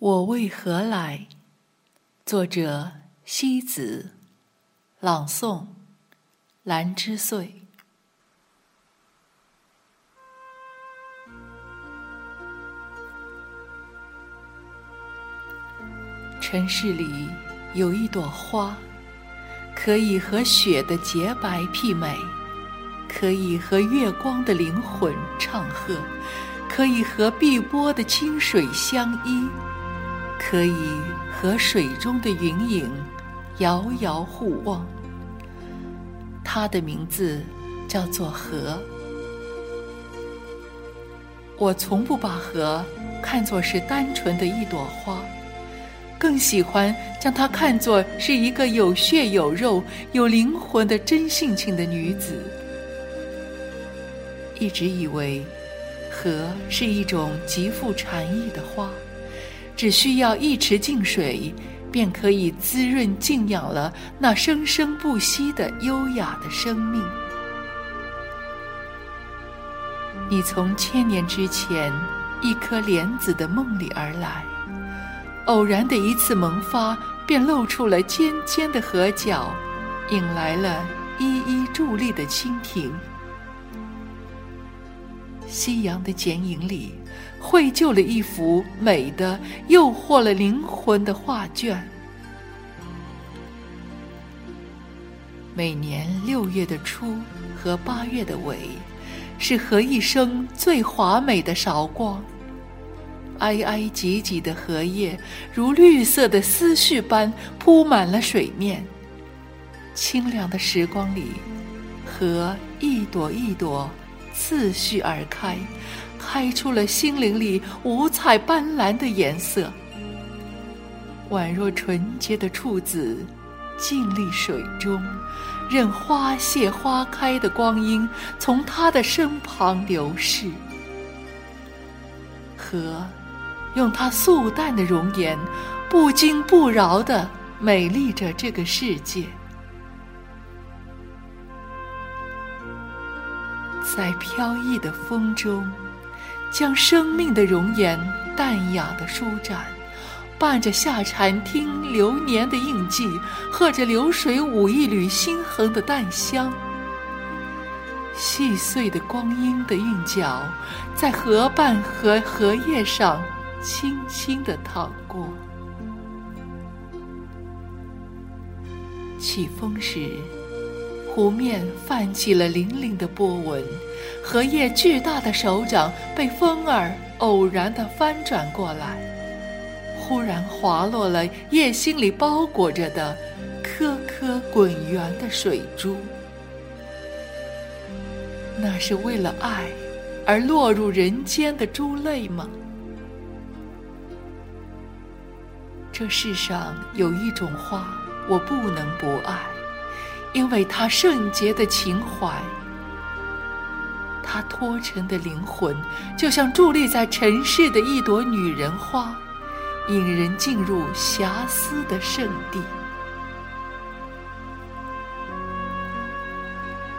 我为何来？作者：西子，朗诵：兰之岁。城市里有一朵花，可以和雪的洁白媲美，可以和月光的灵魂唱和，可以和碧波的清水相依。可以和水中的云影遥遥互望。它的名字叫做河。我从不把河看作是单纯的一朵花，更喜欢将它看作是一个有血有肉、有灵魂的真性情的女子。一直以为，河是一种极富禅意的花。只需要一池净水，便可以滋润静养了那生生不息的优雅的生命。你从千年之前一颗莲子的梦里而来，偶然的一次萌发，便露出了尖尖的河角，引来了依依伫立的蜻蜓。夕阳的剪影里。绘就了一幅美的、诱惑了灵魂的画卷。每年六月的初和八月的尾，是荷一生最华美的韶光。挨挨挤挤的荷叶，如绿色的思绪般铺满了水面。清凉的时光里，荷一朵一朵次序而开。开出了心灵里五彩斑斓的颜色，宛若纯洁的处子，静立水中，任花谢花开的光阴从他的身旁流逝。河，用它素淡的容颜，不惊不扰地美丽着这个世界。在飘逸的风中。将生命的容颜淡雅的舒展，伴着夏蝉听流年的印记，和着流水舞一缕心痕的淡香。细碎的光阴的韵脚，在河畔和荷叶上轻轻地淌过。起风时。湖面泛起了粼粼的波纹，荷叶巨大的手掌被风儿偶然地翻转过来，忽然滑落了叶心里包裹着的颗颗滚圆的水珠。那是为了爱而落入人间的珠泪吗？这世上有一种花，我不能不爱。因为它圣洁的情怀，他脱尘的灵魂，就像伫立在尘世的一朵女人花，引人进入遐思的圣地。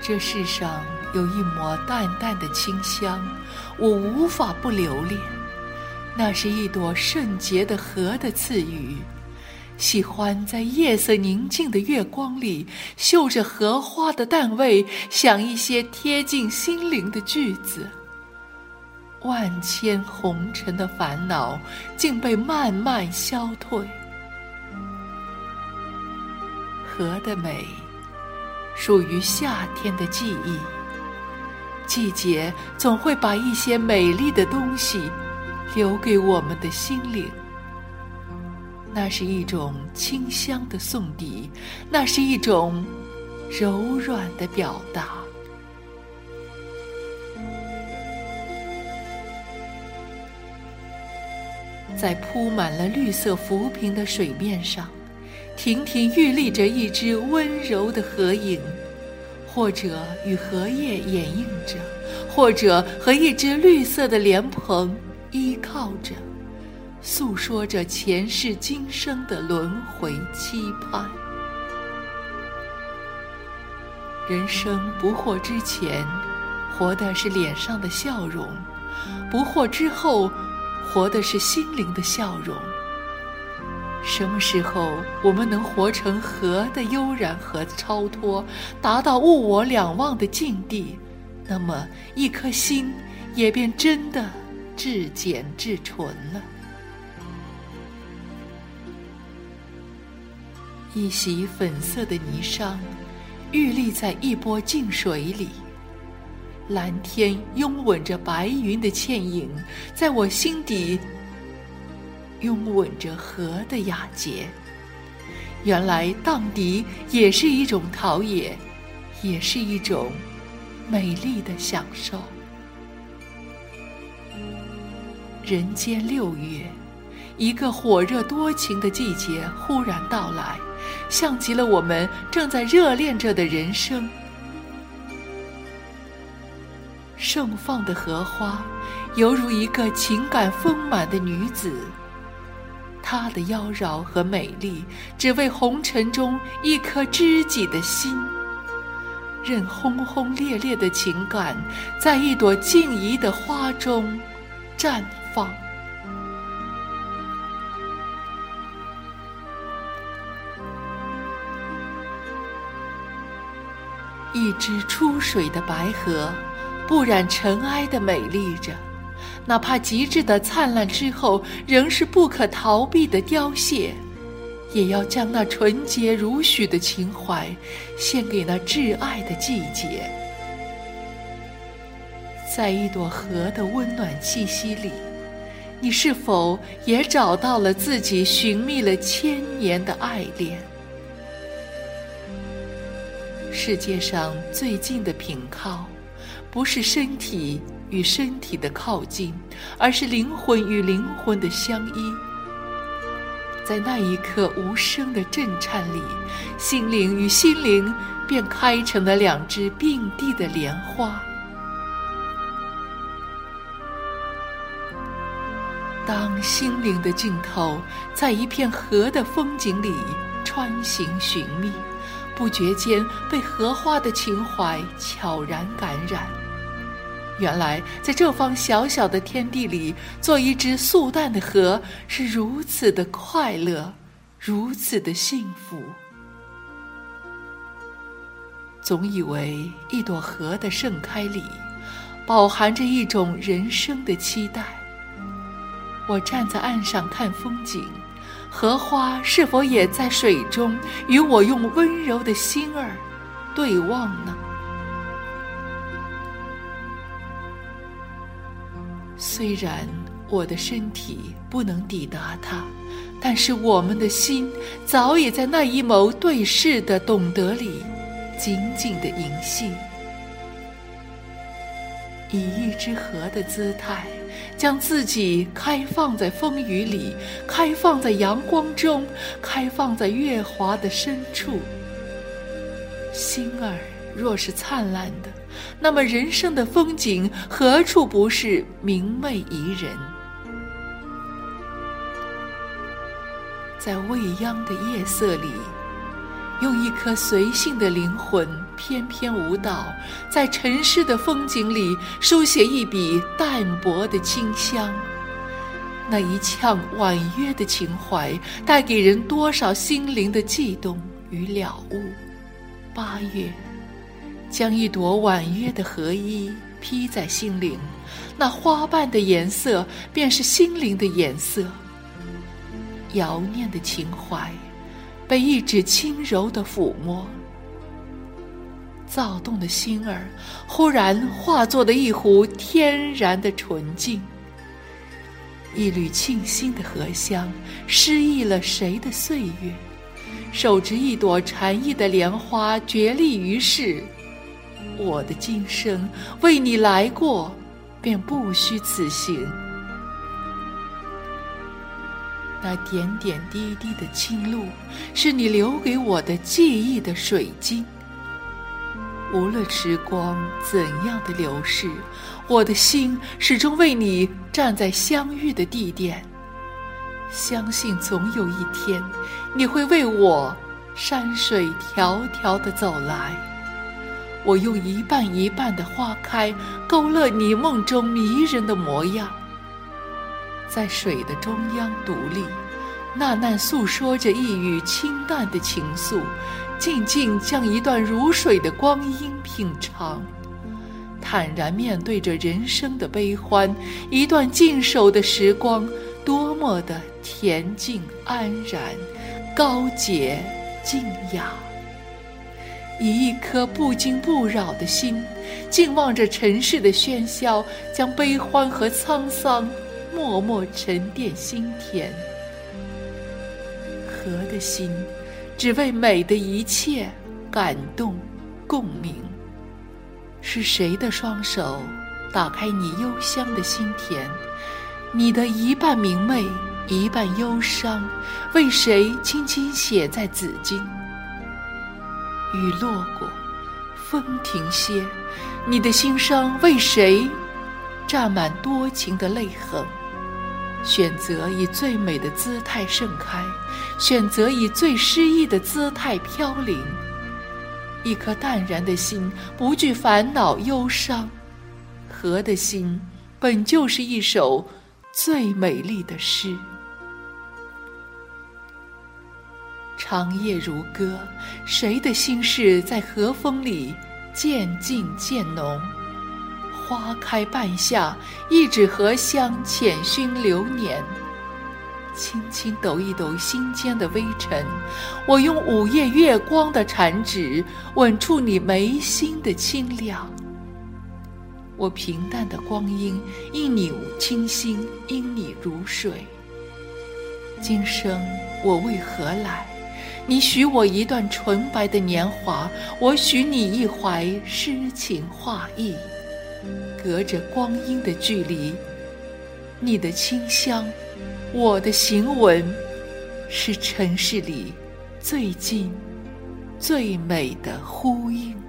这世上有一抹淡淡的清香，我无法不留恋，那是一朵圣洁的荷的赐予。喜欢在夜色宁静的月光里，嗅着荷花的淡味，想一些贴近心灵的句子。万千红尘的烦恼，竟被慢慢消退。荷的美，属于夏天的记忆。季节总会把一些美丽的东西，留给我们的心灵。那是一种清香的送底，那是一种柔软的表达。在铺满了绿色浮萍的水面上，亭亭玉立着一只温柔的荷影，或者与荷叶掩映着，或者和一只绿色的莲蓬依靠着。诉说着前世今生的轮回期盼。人生不惑之前，活的是脸上的笑容；不惑之后，活的是心灵的笑容。什么时候我们能活成和的悠然和超脱，达到物我两忘的境地，那么一颗心也便真的至简至纯了。一袭粉色的霓裳，玉立在一波静水里，蓝天拥吻着白云的倩影，在我心底。拥吻着河的雅洁，原来荡涤也是一种陶冶，也是一种美丽的享受。人间六月，一个火热多情的季节忽然到来，像极了我们正在热恋着的人生。盛放的荷花，犹如一个情感丰满的女子。她的妖娆和美丽，只为红尘中一颗知己的心。任轰轰烈烈的情感，在一朵静怡的花中绽放。一只出水的白荷，不染尘埃的美丽着。哪怕极致的灿烂之后，仍是不可逃避的凋谢，也要将那纯洁如许的情怀，献给那挚爱的季节。在一朵荷的温暖气息里，你是否也找到了自己寻觅了千年的爱恋？世界上最近的凭靠，不是身体。与身体的靠近，而是灵魂与灵魂的相依。在那一刻无声的震颤里，心灵与心灵便开成了两只并蒂的莲花。当心灵的尽头在一片河的风景里穿行寻觅，不觉间被荷花的情怀悄然感染。原来，在这方小小的天地里，做一只素淡的荷，是如此的快乐，如此的幸福。总以为一朵荷的盛开里，饱含着一种人生的期待。我站在岸上看风景，荷花是否也在水中与我用温柔的心儿对望呢？虽然我的身体不能抵达它，但是我们的心早已在那一眸对视的懂得里紧紧的凝系。以一只河的姿态，将自己开放在风雨里，开放在阳光中，开放在月华的深处。心儿若是灿烂的。那么，人生的风景何处不是明媚宜人？在未央的夜色里，用一颗随性的灵魂翩翩舞蹈，在尘世的风景里书写一笔淡薄的清香。那一腔婉约的情怀，带给人多少心灵的悸动与了悟？八月。将一朵婉约的荷衣披在心灵，那花瓣的颜色便是心灵的颜色。遥念的情怀，被一指轻柔的抚摸，躁动的心儿忽然化作了一壶天然的纯净。一缕沁心的荷香，诗意了谁的岁月？手执一朵禅意的莲花，绝立于世。我的今生为你来过，便不虚此行。那点点滴滴的清露，是你留给我的记忆的水晶。无论时光怎样的流逝，我的心始终为你站在相遇的地点。相信总有一天，你会为我山水迢迢的走来。我用一半一半的花开，勾勒你梦中迷人的模样。在水的中央独立，那难诉说着一语清淡的情愫，静静将一段如水的光阴品尝，坦然面对着人生的悲欢，一段静守的时光，多么的恬静安然，高洁静雅。以一颗不惊不扰的心，静望着尘世的喧嚣，将悲欢和沧桑默默沉淀心田。和的心，只为美的一切感动共鸣。是谁的双手打开你幽香的心田？你的一半明媚，一半忧伤，为谁轻轻写在纸巾？雨落过，风停歇，你的心伤为谁沾满多情的泪痕？选择以最美的姿态盛开，选择以最诗意的姿态飘零。一颗淡然的心，不惧烦恼忧伤；和的心，本就是一首最美丽的诗。长夜如歌，谁的心事在和风里渐静渐浓？花开半夏，一纸荷香浅熏流年。轻轻抖一抖心间的微尘，我用午夜月光的缠指吻出你眉心的清亮。我平淡的光阴因你清新，因你如水。今生我为何来？你许我一段纯白的年华，我许你一怀诗情画意。隔着光阴的距离，你的清香，我的行文，是尘世里最近、最美的呼应。